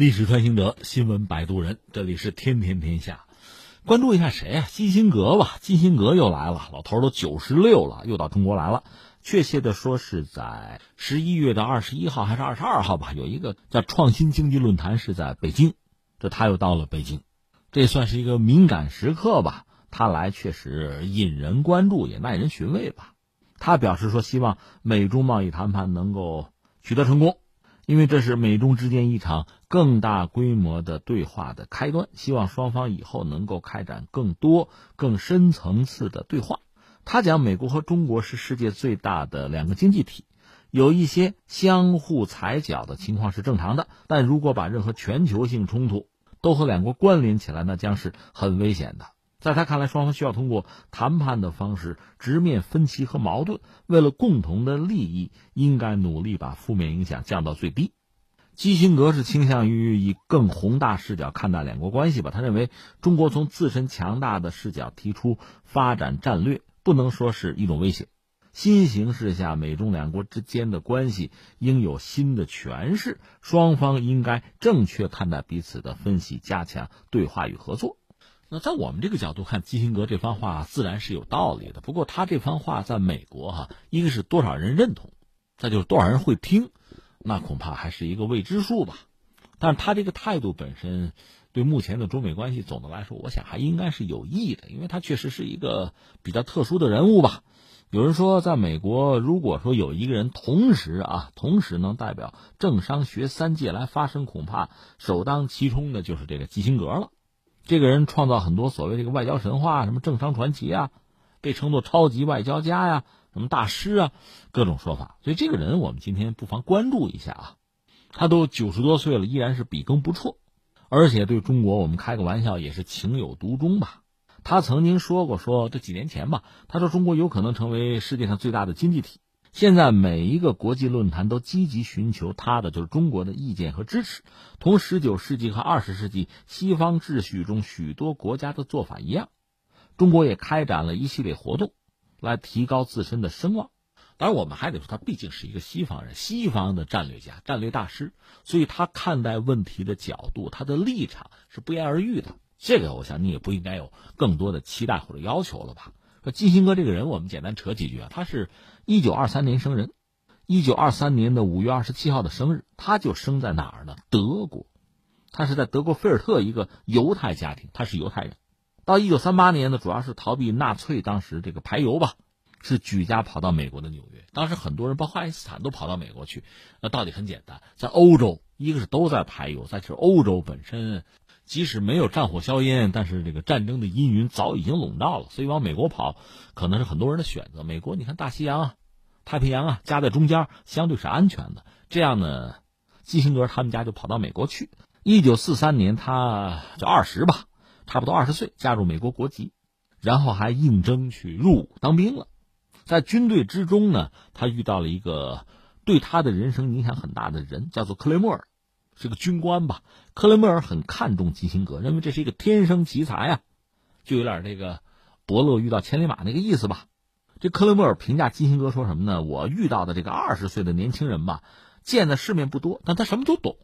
历史穿行者，新闻摆渡人，这里是天天天下。关注一下谁啊？基辛格吧，基辛格又来了，老头都九十六了，又到中国来了。确切的说，是在十一月的二十一号还是二十二号吧？有一个叫创新经济论坛是在北京，这他又到了北京，这算是一个敏感时刻吧？他来确实引人关注，也耐人寻味吧？他表示说，希望美中贸易谈判能够取得成功。因为这是美中之间一场更大规模的对话的开端，希望双方以后能够开展更多、更深层次的对话。他讲，美国和中国是世界最大的两个经济体，有一些相互踩脚的情况是正常的，但如果把任何全球性冲突都和两国关联起来，那将是很危险的。在他看来，双方需要通过谈判的方式直面分歧和矛盾，为了共同的利益，应该努力把负面影响降到最低。基辛格是倾向于以更宏大视角看待两国关系吧？他认为，中国从自身强大的视角提出发展战略，不能说是一种威胁。新形势下，美中两国之间的关系应有新的诠释，双方应该正确看待彼此的分析，加强对话与合作。那在我们这个角度看，基辛格这番话自然是有道理的。不过他这番话在美国哈，一个是多少人认同，再就是多少人会听，那恐怕还是一个未知数吧。但是他这个态度本身，对目前的中美关系总的来说，我想还应该是有益的，因为他确实是一个比较特殊的人物吧。有人说，在美国，如果说有一个人同时啊，同时能代表政商学三界来发声，恐怕首当其冲的就是这个基辛格了。这个人创造很多所谓这个外交神话，什么政商传奇啊，被称作超级外交家呀，什么大师啊，各种说法。所以这个人我们今天不妨关注一下啊。他都九十多岁了，依然是笔耕不辍，而且对中国我们开个玩笑也是情有独钟吧。他曾经说过，说这几年前吧，他说中国有可能成为世界上最大的经济体。现在每一个国际论坛都积极寻求他的就是中国的意见和支持，同十九世纪和二十世纪西方秩序中许多国家的做法一样，中国也开展了一系列活动，来提高自身的声望。当然，我们还得说他毕竟是一个西方人，西方的战略家、战略大师，所以他看待问题的角度、他的立场是不言而喻的。这个，我想你也不应该有更多的期待或者要求了吧？说基辛格这个人，我们简单扯几句啊，他是。一九二三年生人，一九二三年的五月二十七号的生日，他就生在哪儿呢？德国，他是在德国菲尔特一个犹太家庭，他是犹太人。到一九三八年呢，主要是逃避纳粹当时这个排犹吧，是举家跑到美国的纽约。当时很多人，包括爱因斯坦，都跑到美国去。那道理很简单，在欧洲，一个是都在排犹，再是欧洲本身，即使没有战火硝烟，但是这个战争的阴云早已经笼罩了，所以往美国跑，可能是很多人的选择。美国，你看大西洋啊。太平洋啊，夹在中间，相对是安全的。这样呢，基辛格他们家就跑到美国去。一九四三年，他就二十吧，差不多二十岁，加入美国国籍，然后还应征去入伍当兵了。在军队之中呢，他遇到了一个对他的人生影响很大的人，叫做克雷默尔，是个军官吧。克雷默尔很看重基辛格，认为这是一个天生奇才啊，就有点这个伯乐遇到千里马那个意思吧。这克雷默尔评价基辛格说什么呢？我遇到的这个二十岁的年轻人吧，见的世面不多，但他什么都懂。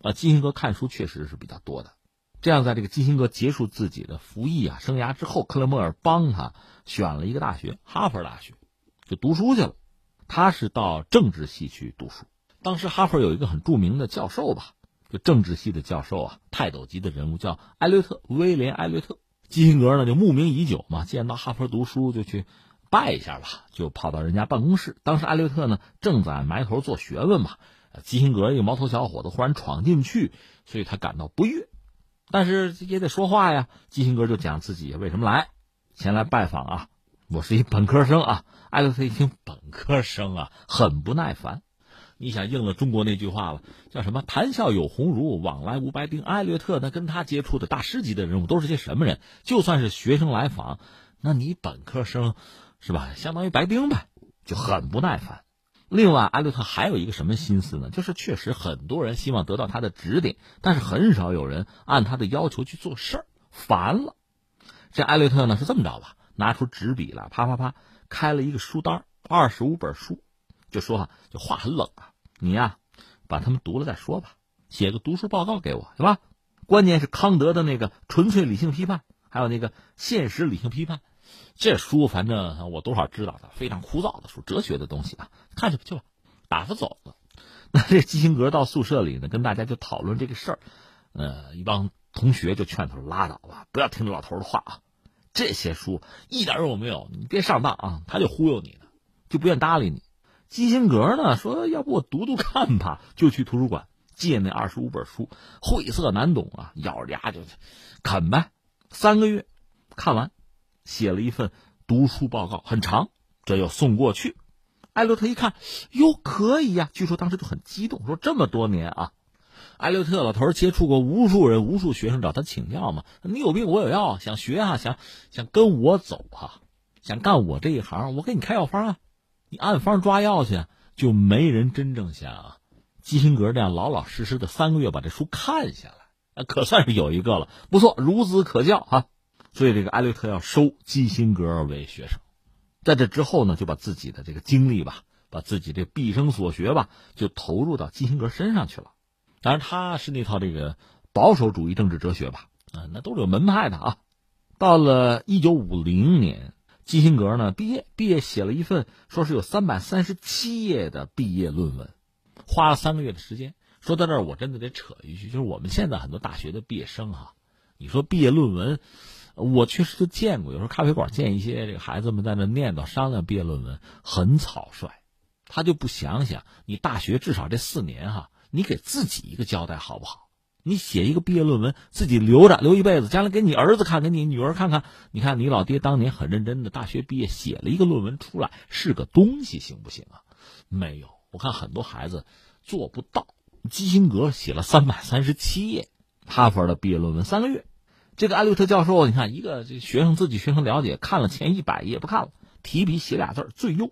啊，基辛格看书确实是比较多的。这样，在这个基辛格结束自己的服役啊生涯之后，克雷默尔帮他选了一个大学——哈佛大学，就读书去了。他是到政治系去读书。当时哈佛有一个很著名的教授吧，就政治系的教授啊，泰斗级的人物叫艾略特，威廉·艾略特。基辛格呢就慕名已久嘛，见到哈佛读书就去。拜一下吧，就跑到人家办公室。当时艾略特呢正在埋头做学问嘛，基辛格一个毛头小伙子忽然闯进去，所以他感到不悦，但是也得说话呀。基辛格就讲自己为什么来，前来拜访啊，我是一本科生啊。艾略特一听本科生啊，很不耐烦。你想应了中国那句话了，叫什么？谈笑有鸿儒，往来无白丁。艾略特呢跟他接触的大师级的人物都是些什么人？就算是学生来访，那你本科生。是吧？相当于白丁呗，就很不耐烦。另外，艾略特还有一个什么心思呢？就是确实很多人希望得到他的指点，但是很少有人按他的要求去做事儿，烦了。这艾略特呢是这么着吧？拿出纸笔来，啪啪啪，开了一个书单，二十五本书，就说哈，就话很冷啊，你呀，把他们读了再说吧。写个读书报告给我，是吧？关键是康德的那个纯粹理性批判，还有那个现实理性批判，这书反正我多少知道的，非常枯燥的书，哲学的东西啊，看去吧去吧，打发走了。那这基辛格到宿舍里呢，跟大家就讨论这个事儿，呃，一帮同学就劝他：“拉倒吧，不要听老头的话啊，这些书一点用没有，你别上当啊。”他就忽悠你呢，就不愿搭理你。基辛格呢说：“要不我读读看吧。”就去图书馆借那二十五本书，晦涩难懂啊，咬着牙就啃呗。三个月看完，写了一份读书报告，很长，这又送过去。艾略特一看，哟，可以呀！据说当时就很激动，说这么多年啊，艾略特老头接触过无数人，无数学生找他请教嘛。你有病我有药，想学啊，想想跟我走啊，想干我这一行，我给你开药方啊，你按方抓药去，就没人真正像基辛格这样老老实实的三个月把这书看下来，可算是有一个了，不错，孺子可教啊。所以这个艾略特要收基辛格为学生。在这之后呢，就把自己的这个精力吧，把自己这毕生所学吧，就投入到基辛格身上去了。当然，他是那套这个保守主义政治哲学吧，啊，那都是有门派的啊。到了一九五零年，基辛格呢毕业，毕业写了一份说是有三百三十七页的毕业论文，花了三个月的时间。说到这儿，我真的得扯一句，就是我们现在很多大学的毕业生哈，你说毕业论文。我确实就见过，有时候咖啡馆见一些这个孩子们在那念叨商量毕业论文，很草率。他就不想想，你大学至少这四年哈，你给自己一个交代好不好？你写一个毕业论文，自己留着留一辈子，将来给你儿子看，给你女儿看看。你看你老爹当年很认真的，大学毕业写了一个论文出来，是个东西，行不行啊？没有，我看很多孩子做不到。基辛格写了三百三十七页，哈佛的毕业论文三个月。这个艾略特教授，你看一个这学生自己学生了解，看了前一百页不看了，提笔写俩字最优。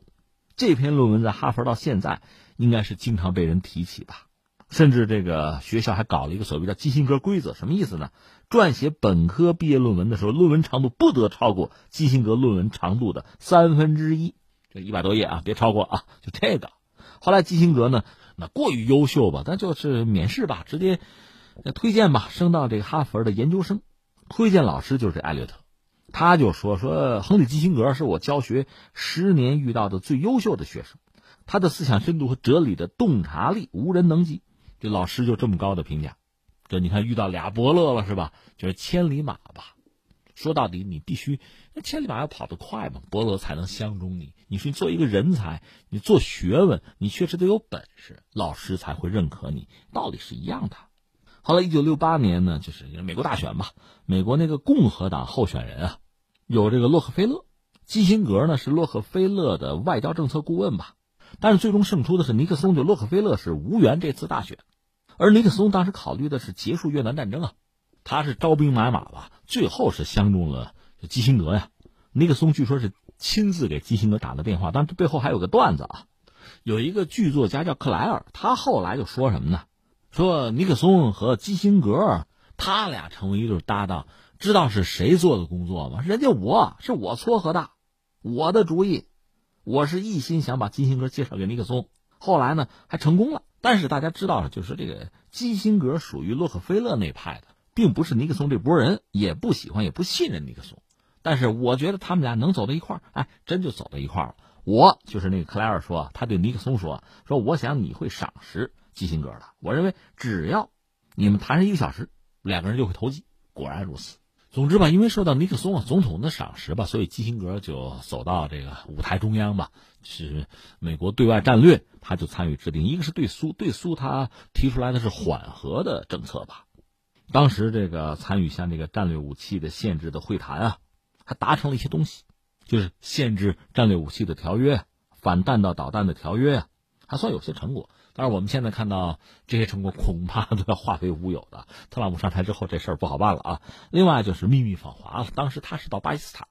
这篇论文在哈佛到现在应该是经常被人提起吧，甚至这个学校还搞了一个所谓叫基辛格规则，什么意思呢？撰写本科毕业论文的时候，论文长度不得超过基辛格论文长度的三分之一，这一百多页啊，别超过啊，就这个。后来基辛格呢，那过于优秀吧，咱就是免试吧，直接推荐吧，升到这个哈佛的研究生。推荐老师就是艾略特，他就说说亨利基辛格是我教学十年遇到的最优秀的学生，他的思想深度和哲理的洞察力无人能及。这老师就这么高的评价，这你看遇到俩伯乐了是吧？就是千里马吧。说到底，你必须那千里马要跑得快嘛，伯乐才能相中你。你说你做一个人才，你做学问，你确实得有本事，老师才会认可你。道理是一样的。后来，一九六八年呢，就是美国大选吧。美国那个共和党候选人啊，有这个洛克菲勒，基辛格呢是洛克菲勒的外交政策顾问吧。但是最终胜出的是尼克松，就洛克菲勒是无缘这次大选。而尼克松当时考虑的是结束越南战争啊，他是招兵买马吧，最后是相中了基辛格呀。尼克松据说是亲自给基辛格打的电话，但这背后还有个段子啊，有一个剧作家叫克莱尔，他后来就说什么呢？说尼克松和基辛格，他俩成为一对搭档，知道是谁做的工作吗？人家我是我撮合的，我的主意，我是一心想把基辛格介绍给尼克松，后来呢还成功了。但是大家知道，就是这个基辛格属于洛克菲勒那派的，并不是尼克松这波人，也不喜欢也不信任尼克松。但是我觉得他们俩能走到一块儿，哎，真就走到一块儿了。我就是那个克莱尔说，他对尼克松说，说我想你会赏识。基辛格的，我认为只要你们谈上一个小时，两个人就会投机。果然如此。总之吧，因为受到尼克松总统的赏识吧，所以基辛格就走到这个舞台中央吧，是美国对外战略，他就参与制定。一个是对苏，对苏他提出来的是缓和的政策吧。当时这个参与像这个战略武器的限制的会谈啊，还达成了一些东西，就是限制战略武器的条约、反弹道导弹的条约啊，还算有些成果。但是我们现在看到这些成果恐怕都要化为乌有的。特朗普上台之后，这事儿不好办了啊。另外就是秘密访华了，当时他是到巴基斯坦，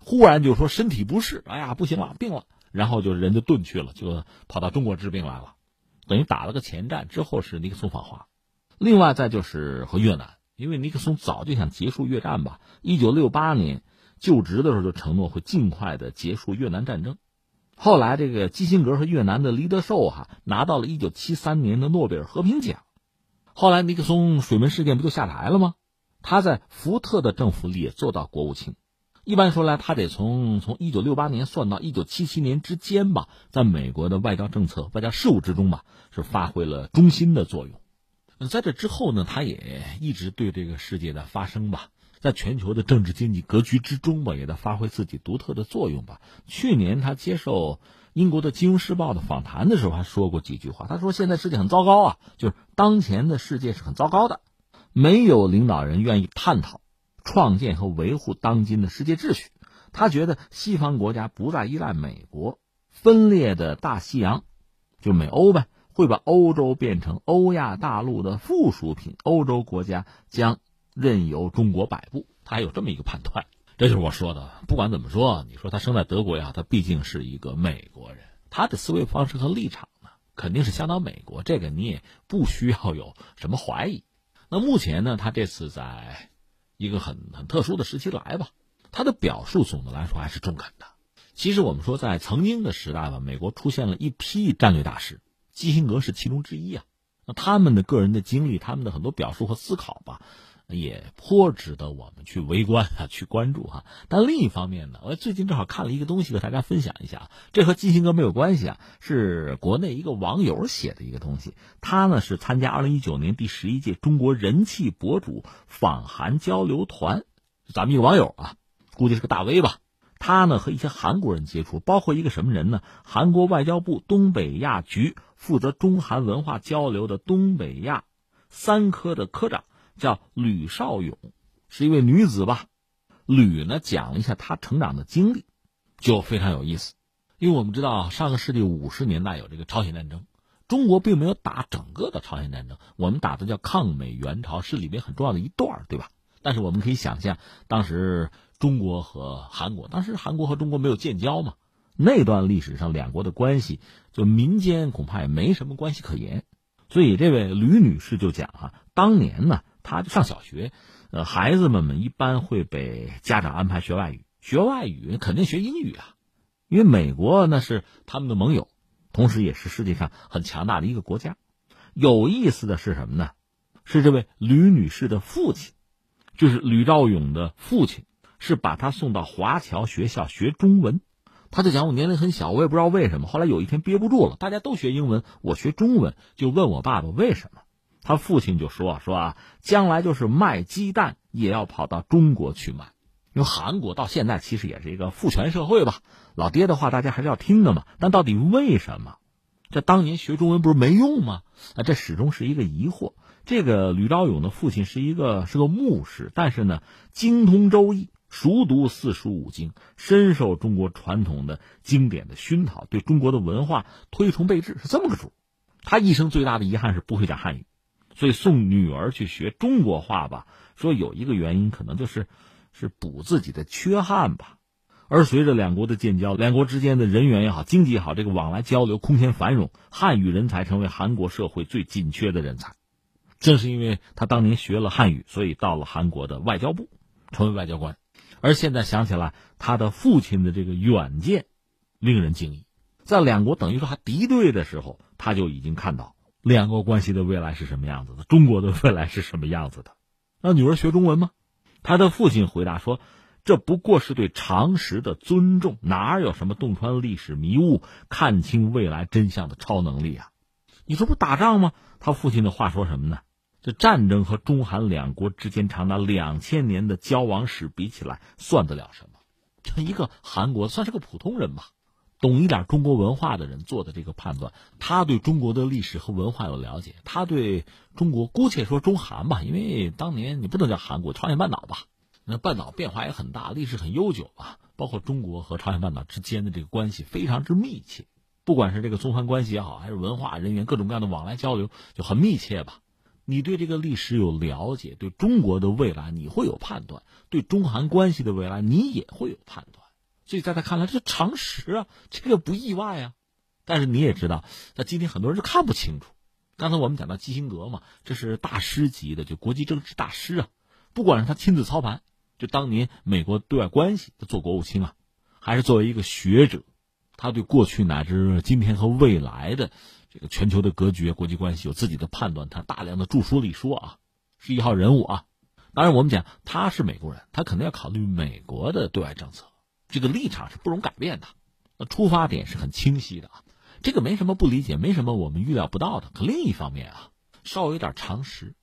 忽然就说身体不适，哎呀不行了，病了，然后就人就遁去了，就跑到中国治病来了，等于打了个前站。之后是尼克松访华，另外再就是和越南，因为尼克松早就想结束越战吧，一九六八年就职的时候就承诺会尽快的结束越南战争。后来，这个基辛格和越南的黎德寿哈拿到了一九七三年的诺贝尔和平奖。后来尼克松水门事件不就下台了吗？他在福特的政府里也做到国务卿。一般说来，他得从从一九六八年算到一九七七年之间吧，在美国的外交政策、外交事务之中吧，是发挥了中心的作用。在这之后呢，他也一直对这个世界的发生吧，在全球的政治经济格局之中吧，也在发挥自己独特的作用吧。去年他接受英国的《金融时报》的访谈的时候，还说过几句话。他说：“现在世界很糟糕啊，就是当前的世界是很糟糕的，没有领导人愿意探讨。”创建和维护当今的世界秩序，他觉得西方国家不再依赖美国，分裂的大西洋，就美欧呗，会把欧洲变成欧亚大陆的附属品，欧洲国家将任由中国摆布。他还有这么一个判断，这就是我说的。不管怎么说，你说他生在德国呀，他毕竟是一个美国人，他的思维方式和立场呢，肯定是相当美国，这个你也不需要有什么怀疑。那目前呢，他这次在。一个很很特殊的时期来吧，他的表述总的来说还是中肯的。其实我们说，在曾经的时代吧，美国出现了一批战略大师，基辛格是其中之一啊。那他们的个人的经历，他们的很多表述和思考吧。也颇值得我们去围观啊，去关注哈。但另一方面呢，我最近正好看了一个东西，和大家分享一下。这和基辛格没有关系啊，是国内一个网友写的一个东西。他呢是参加二零一九年第十一届中国人气博主访韩交流团，咱们一个网友啊，估计是个大 V 吧。他呢和一些韩国人接触，包括一个什么人呢？韩国外交部东北亚局负责中韩文化交流的东北亚三科的科长。叫吕少勇，是一位女子吧？吕呢讲了一下她成长的经历，就非常有意思。因为我们知道上个世纪五十年代有这个朝鲜战争，中国并没有打整个的朝鲜战争，我们打的叫抗美援朝，是里面很重要的一段，对吧？但是我们可以想象，当时中国和韩国，当时韩国和中国没有建交嘛，那段历史上两国的关系，就民间恐怕也没什么关系可言。所以这位吕女士就讲啊，当年呢。他就上小学，呃，孩子们们一般会被家长安排学外语，学外语肯定学英语啊，因为美国那是他们的盟友，同时也是世界上很强大的一个国家。有意思的是什么呢？是这位吕女士的父亲，就是吕兆勇的父亲，是把他送到华侨学校学中文。他就讲我年龄很小，我也不知道为什么。后来有一天憋不住了，大家都学英文，我学中文，就问我爸爸为什么。他父亲就说：“说啊，将来就是卖鸡蛋也要跑到中国去卖，因为韩国到现在其实也是一个父权社会吧。老爹的话大家还是要听的嘛。但到底为什么？这当年学中文不是没用吗？啊，这始终是一个疑惑。这个吕昭勇的父亲是一个是个牧师，但是呢，精通周易，熟读四书五经，深受中国传统的经典的熏陶，对中国的文化推崇备至，是这么个主。他一生最大的遗憾是不会讲汉语。”所以送女儿去学中国话吧，说有一个原因，可能就是是补自己的缺憾吧。而随着两国的建交，两国之间的人员也好，经济也好，这个往来交流空前繁荣，汉语人才成为韩国社会最紧缺的人才。正是因为他当年学了汉语，所以到了韩国的外交部，成为外交官。而现在想起来，他的父亲的这个远见，令人敬意。在两国等于说还敌对的时候，他就已经看到。两国关系的未来是什么样子的？中国的未来是什么样子的？让女儿学中文吗？他的父亲回答说：“这不过是对常识的尊重，哪有什么洞穿历史迷雾、看清未来真相的超能力啊？你说不打仗吗？”他父亲的话说什么呢？这战争和中韩两国之间长达两千年的交往史比起来，算得了什么？这一个韩国算是个普通人吧。懂一点中国文化的人做的这个判断，他对中国的历史和文化有了解，他对中国姑且说中韩吧，因为当年你不能叫韩国，朝鲜半岛吧，那半岛变化也很大，历史很悠久啊，包括中国和朝鲜半岛之间的这个关系非常之密切，不管是这个中韩关系也好，还是文化人员各种各样的往来交流就很密切吧。你对这个历史有了解，对中国的未来你会有判断，对中韩关系的未来你也会有判断。所以在他看来，这是常识啊，这个不意外啊。但是你也知道，在今天很多人就看不清楚。刚才我们讲到基辛格嘛，这是大师级的，就国际政治大师啊。不管是他亲自操盘，就当年美国对外关系他做国务卿啊，还是作为一个学者，他对过去乃至今天和未来的这个全球的格局、国际关系有自己的判断，他大量的著书立说啊，是一号人物啊。当然，我们讲他是美国人，他肯定要考虑美国的对外政策，这个立场是不容改变的，出发点是很清晰的啊。这个没什么不理解，没什么我们预料不到的。可另一方面啊，稍微有点常识，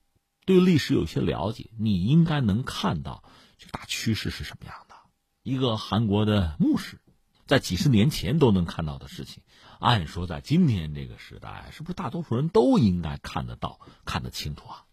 对历史有些了解，你应该能看到这个大趋势是什么样的。一个韩国的牧师，在几十年前都能看到的事情，按说在今天这个时代，是不是大多数人都应该看得到、看得清楚啊？